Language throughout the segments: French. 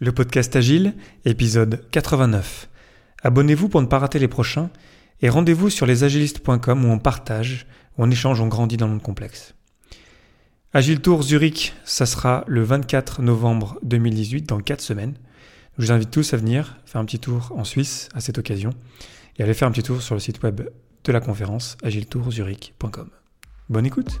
Le podcast Agile, épisode 89. Abonnez-vous pour ne pas rater les prochains et rendez-vous sur lesagilistes.com où on partage, on échange, on grandit dans le monde complexe. Agile Tour Zurich, ça sera le 24 novembre 2018, dans 4 semaines. Je vous invite tous à venir faire un petit tour en Suisse à cette occasion et aller faire un petit tour sur le site web de la conférence agiletourzurich.com. Bonne écoute!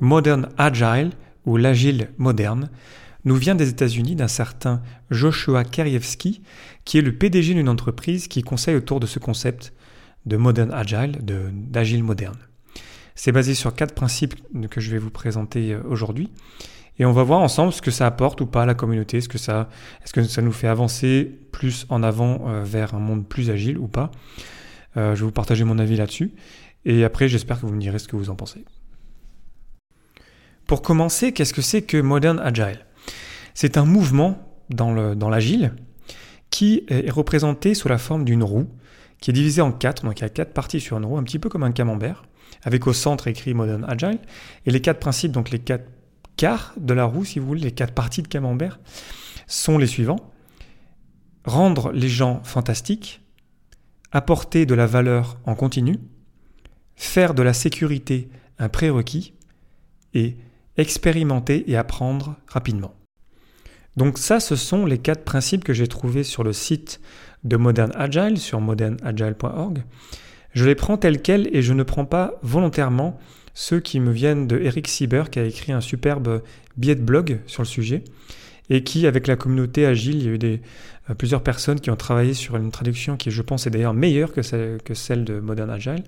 Modern Agile, ou l'agile moderne, nous vient des États-Unis d'un certain Joshua Kerievski, qui est le PDG d'une entreprise qui conseille autour de ce concept de Modern Agile, d'agile moderne. C'est basé sur quatre principes que je vais vous présenter euh, aujourd'hui. Et on va voir ensemble ce que ça apporte ou pas à la communauté, est-ce que ça, que ça nous fait avancer plus en avant euh, vers un monde plus agile ou pas. Euh, je vais vous partager mon avis là-dessus. Et après, j'espère que vous me direz ce que vous en pensez. Pour commencer, qu'est-ce que c'est que Modern Agile? C'est un mouvement dans l'agile qui est représenté sous la forme d'une roue qui est divisée en quatre, donc il y a quatre parties sur une roue, un petit peu comme un camembert, avec au centre écrit Modern Agile, et les quatre principes, donc les quatre quarts de la roue, si vous voulez, les quatre parties de camembert, sont les suivants. Rendre les gens fantastiques, apporter de la valeur en continu, faire de la sécurité un prérequis, et expérimenter et apprendre rapidement. Donc ça, ce sont les quatre principes que j'ai trouvés sur le site de Modern Agile, sur modernagile.org. Je les prends tels quels et je ne prends pas volontairement ceux qui me viennent de Eric Sieber, qui a écrit un superbe billet de blog sur le sujet, et qui, avec la communauté Agile, il y a eu des, euh, plusieurs personnes qui ont travaillé sur une traduction qui, je pense, est d'ailleurs meilleure que celle, que celle de Modern Agile.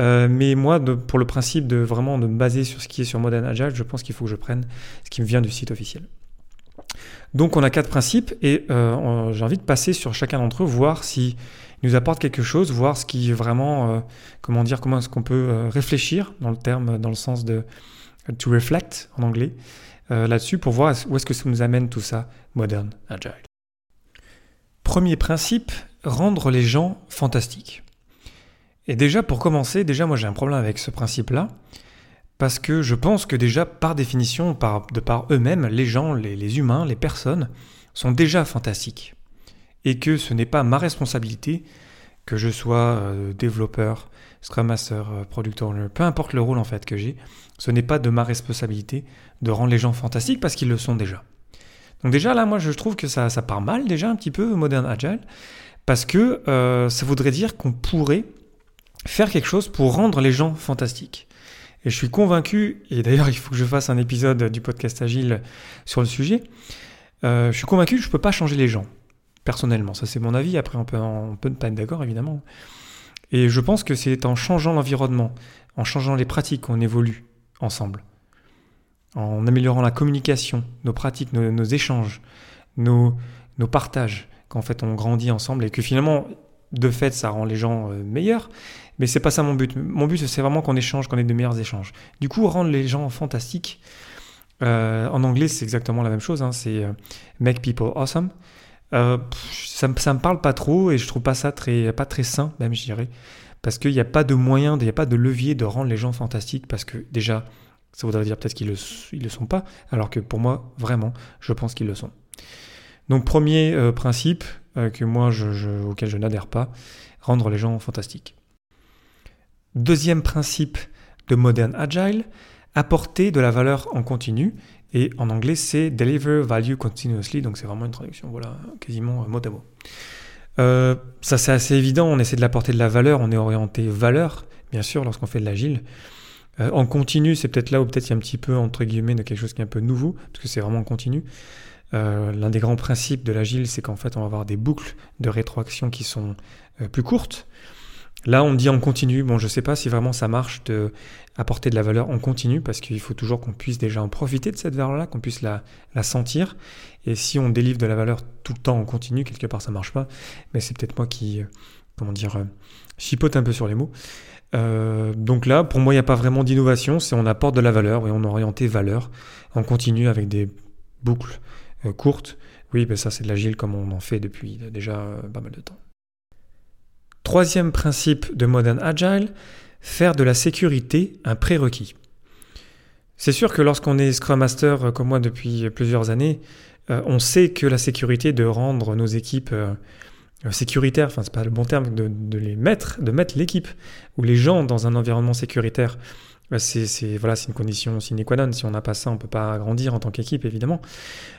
Euh, mais moi, pour le principe de vraiment de me baser sur ce qui est sur Modern Agile, je pense qu'il faut que je prenne ce qui me vient du site officiel. Donc on a quatre principes et euh, j'ai envie de passer sur chacun d'entre eux, voir s'ils nous apportent quelque chose, voir ce qui est vraiment, euh, comment dire, comment est-ce qu'on peut réfléchir dans le terme, dans le sens de to reflect en anglais, là-dessus pour voir où est-ce que ça nous amène tout ça, Modern Agile. Premier principe, rendre les gens fantastiques. Et déjà, pour commencer, déjà, moi j'ai un problème avec ce principe-là, parce que je pense que déjà, par définition, par, de par eux-mêmes, les gens, les, humains, les personnes, sont déjà fantastiques. Et que ce n'est pas ma responsabilité, que je sois euh, développeur, Scrum Master, euh, Product Owner, peu importe le rôle en fait que j'ai, ce n'est pas de ma responsabilité de rendre les gens fantastiques parce qu'ils le sont déjà. Donc déjà là, moi je trouve que ça, ça part mal déjà un petit peu Modern Agile, parce que euh, ça voudrait dire qu'on pourrait faire quelque chose pour rendre les gens fantastiques. Et je suis convaincu, et d'ailleurs il faut que je fasse un épisode du podcast Agile sur le sujet, euh, je suis convaincu que je ne peux pas changer les gens, personnellement. Ça c'est mon avis, après on peut, ne pas être d'accord évidemment. Et je pense que c'est en changeant l'environnement, en changeant les pratiques qu'on évolue ensemble, en améliorant la communication, nos pratiques, nos, échanges, nos, nos partages, qu'en fait on grandit ensemble et que finalement de fait, ça rend les gens euh, meilleurs, mais c'est pas ça mon but. Mon but, c'est vraiment qu'on échange, qu'on ait de meilleurs échanges. Du coup, rendre les gens fantastiques. Euh, en anglais, c'est exactement la même chose. Hein, c'est euh, make people awesome. ça, ça me parle pas trop et je trouve pas ça très, pas très sain, même je dirais, parce qu'il n'y a pas de moyen, il n'y a pas de levier de rendre les gens fantastiques, parce que déjà, ça voudrait dire peut-être qu'ils le, le sont pas, alors que pour moi, vraiment, je pense qu'ils le sont. Donc premier principe, que moi auquel je n'adhère pas, rendre les gens fantastiques. Deuxième principe de Modern Agile, apporter de la valeur en continu. Et en anglais, c'est deliver value continuously. Donc c'est vraiment une traduction, voilà, quasiment mot à mot. Euh, ça c'est assez évident, on essaie de l'apporter de la valeur, on est orienté valeur, bien sûr, lorsqu'on fait de l'agile. Euh, en continu, c'est peut-être là où peut-être il y a un petit peu, entre guillemets, de quelque chose qui est un peu nouveau, parce que c'est vraiment en continu. Euh, l'un des grands principes de l'agile, c'est qu'en fait, on va avoir des boucles de rétroaction qui sont euh, plus courtes. Là, on dit en continu. Bon, je ne sais pas si vraiment ça marche de apporter de la valeur en continu parce qu'il faut toujours qu'on puisse déjà en profiter de cette valeur-là, qu'on puisse la, sentir. Et si on délivre de la valeur tout le temps en continu, quelque part ça marche pas. Mais c'est peut-être moi qui, euh, comment dire, chipote un peu sur les mots. Donc là, pour moi, il n'y a pas vraiment d'innovation. C'est on apporte de la valeur et on orienté valeur en continu avec des boucles courtes. Oui, ben ça c'est de l'agile comme on en fait depuis déjà pas mal de temps. Troisième principe de Modern Agile, faire de la sécurité un prérequis. C'est sûr que lorsqu'on est Scrum Master euh, comme moi depuis plusieurs années, euh, on sait que la sécurité de rendre nos équipes euh, sécuritaires, enfin c'est pas le bon terme, de, les mettre, de mettre l'équipe ou les gens dans un environnement sécuritaire, c'est voilà, une condition sine qua non. Si on n'a pas ça, on peut pas grandir en tant qu'équipe, évidemment.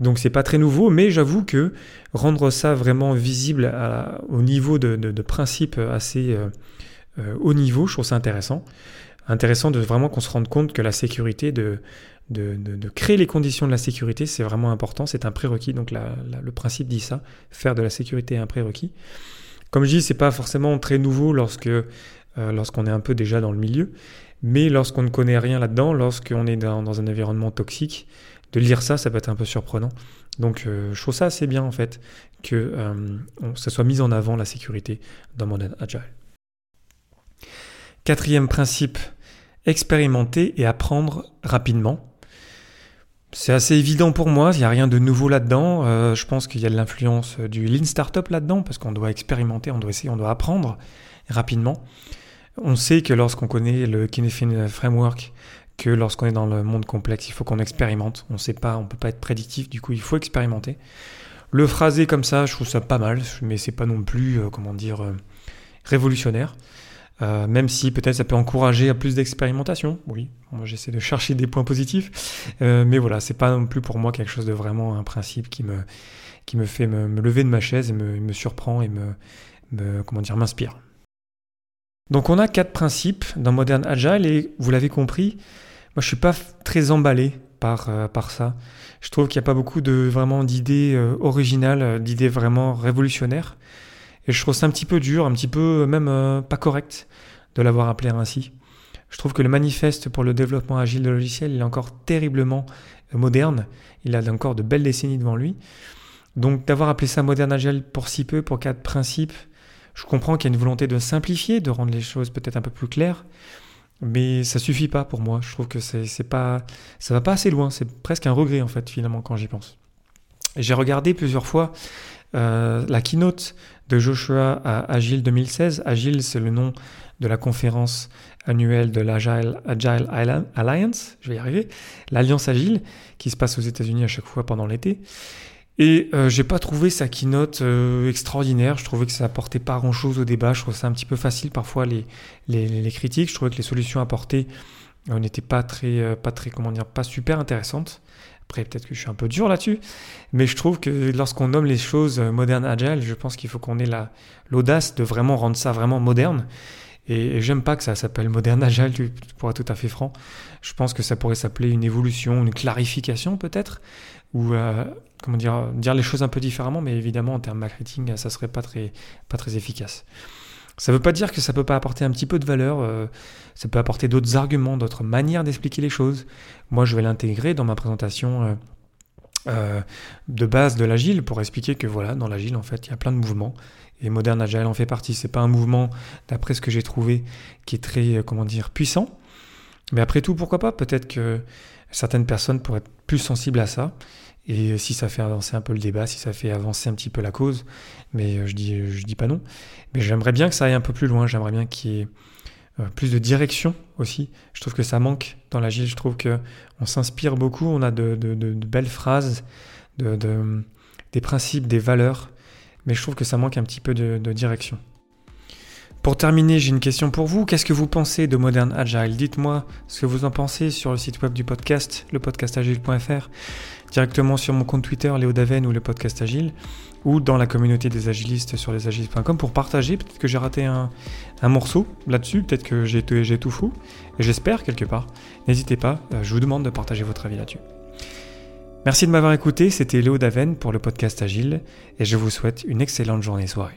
Donc c'est pas très nouveau, mais j'avoue que rendre ça vraiment visible au niveau de, de, principes assez euh, euh, haut niveau, je trouve ça intéressant. Intéressant de vraiment qu'on se rende compte que la sécurité, de, créer les conditions de la sécurité, c'est vraiment important, c'est un prérequis. Donc le principe dit ça, faire de la sécurité un prérequis. Comme je dis, c'est pas forcément très nouveau euh, lorsqu'on est un peu déjà dans le milieu. Mais lorsqu'on ne connaît rien là-dedans, lorsqu'on est dans, un environnement toxique, de lire ça, ça peut être un peu surprenant. Donc euh, je trouve ça assez bien en fait que euh, ça soit mis en avant la sécurité dans mon Agile. Quatrième principe, expérimenter et apprendre rapidement. C'est assez évident pour moi, il n'y a rien de nouveau là-dedans. Euh, je pense qu'il y a de l'influence du Lean Startup là-dedans, parce qu'on doit expérimenter, on doit essayer, on doit apprendre rapidement. On sait que lorsqu'on connaît le Kinefin Framework, que lorsqu'on est dans le monde complexe, il faut qu'on expérimente. On ne sait pas, on peut pas être prédictif, du coup il faut expérimenter. Le phraser comme ça, je trouve ça pas mal, mais c'est pas non plus, euh, comment dire, euh, révolutionnaire. Euh, même si peut-être ça peut encourager à plus d'expérimentation. Oui, moi j'essaie de chercher des points positifs, mais voilà, c'est pas non plus pour moi quelque chose de vraiment un principe qui me, qui me fait me, lever de ma chaise et me, me surprend et me comment dire, m'inspire. Donc on a quatre principes dans Modern Agile et vous l'avez compris, moi je suis pas très emballé par, euh, par ça. Je trouve qu'il n'y a pas beaucoup de vraiment d'idées euh, originales, euh, d'idées vraiment révolutionnaires. Et je trouve ça un petit peu dur, un petit peu même pas correct de l'avoir appelé ainsi. Je trouve que le manifeste pour le développement agile de logiciels est encore terriblement moderne. Il a encore de belles décennies devant lui. Donc d'avoir appelé ça Modern Agile pour si peu, pour quatre principes, je comprends qu'il y a une volonté de simplifier, de rendre les choses peut-être un peu plus claires, mais ça suffit pas pour moi. Je trouve que c'est pas, ça va pas assez loin. C'est presque un regret en fait finalement quand j'y pense. J'ai regardé plusieurs fois euh, la keynote de Joshua à Agile 2016. Agile, c'est le nom de la conférence annuelle de l'Agile Agile Alliance, je vais y arriver, l'Alliance Agile, qui se passe aux États-Unis à chaque fois pendant l'été. Et euh, j'ai pas trouvé sa keynote euh, extraordinaire. Je trouvais que ça apportait pas grand chose au débat. Je trouvais ça un petit peu facile parfois les, les, critiques. Je trouvais que les solutions apportées euh, n'étaient pas très, pas très, comment dire, pas super intéressantes. Après, peut-être que je suis un peu dur là-dessus, mais je trouve que lorsqu'on nomme les choses modernes agile, je pense qu'il faut qu'on ait l'audace de vraiment rendre ça vraiment moderne. Et, j'aime pas que ça s'appelle moderne agile, pour être tout à fait franc. Je pense que ça pourrait s'appeler une évolution, une clarification peut-être, ou comment dire, dire les choses un peu différemment, mais évidemment en termes marketing, ça serait pas très, pas très efficace. Ça ne veut pas dire que ça ne peut pas apporter un petit peu de valeur, euh, ça peut apporter d'autres arguments, d'autres manières d'expliquer les choses. Moi, je vais l'intégrer dans ma présentation euh, euh, de base de l'agile pour expliquer que voilà, dans l'agile, en fait, il y a plein de mouvements et Modern Agile en fait partie. C'est pas un mouvement, d'après ce que j'ai trouvé, qui est très, comment dire, puissant. Mais après tout, pourquoi pas? Peut-être que certaines personnes pourraient être plus sensibles à ça et si ça fait avancer un peu le débat, si ça fait avancer un petit peu la cause, mais euh, je dis, je dis pas non. Mais j'aimerais bien que ça aille un peu plus loin, j'aimerais bien qu'il y ait euh, plus de direction aussi. Je trouve que ça manque dans l'agile, je trouve qu'on s'inspire beaucoup, on a de, de, belles phrases, de, des principes, des valeurs, mais je trouve que ça manque un petit peu de, direction. Pour terminer, j'ai une question pour vous. Qu'est-ce que vous pensez de Modern Agile? Dites-moi ce que vous en pensez sur le site web du podcast, lepodcastagile.fr directement sur mon compte Twitter, Léo Daven ou le podcast Agile, ou dans la communauté des agilistes sur lesagilistes.com pour partager. Peut-être que j'ai raté un, morceau là-dessus, peut-être que j'ai tout fou, et j'espère quelque part. N'hésitez pas, euh, je vous demande de partager votre avis là-dessus. Merci de m'avoir écouté, c'était Léo Daven pour le podcast Agile, et je vous souhaite une excellente journée soirée.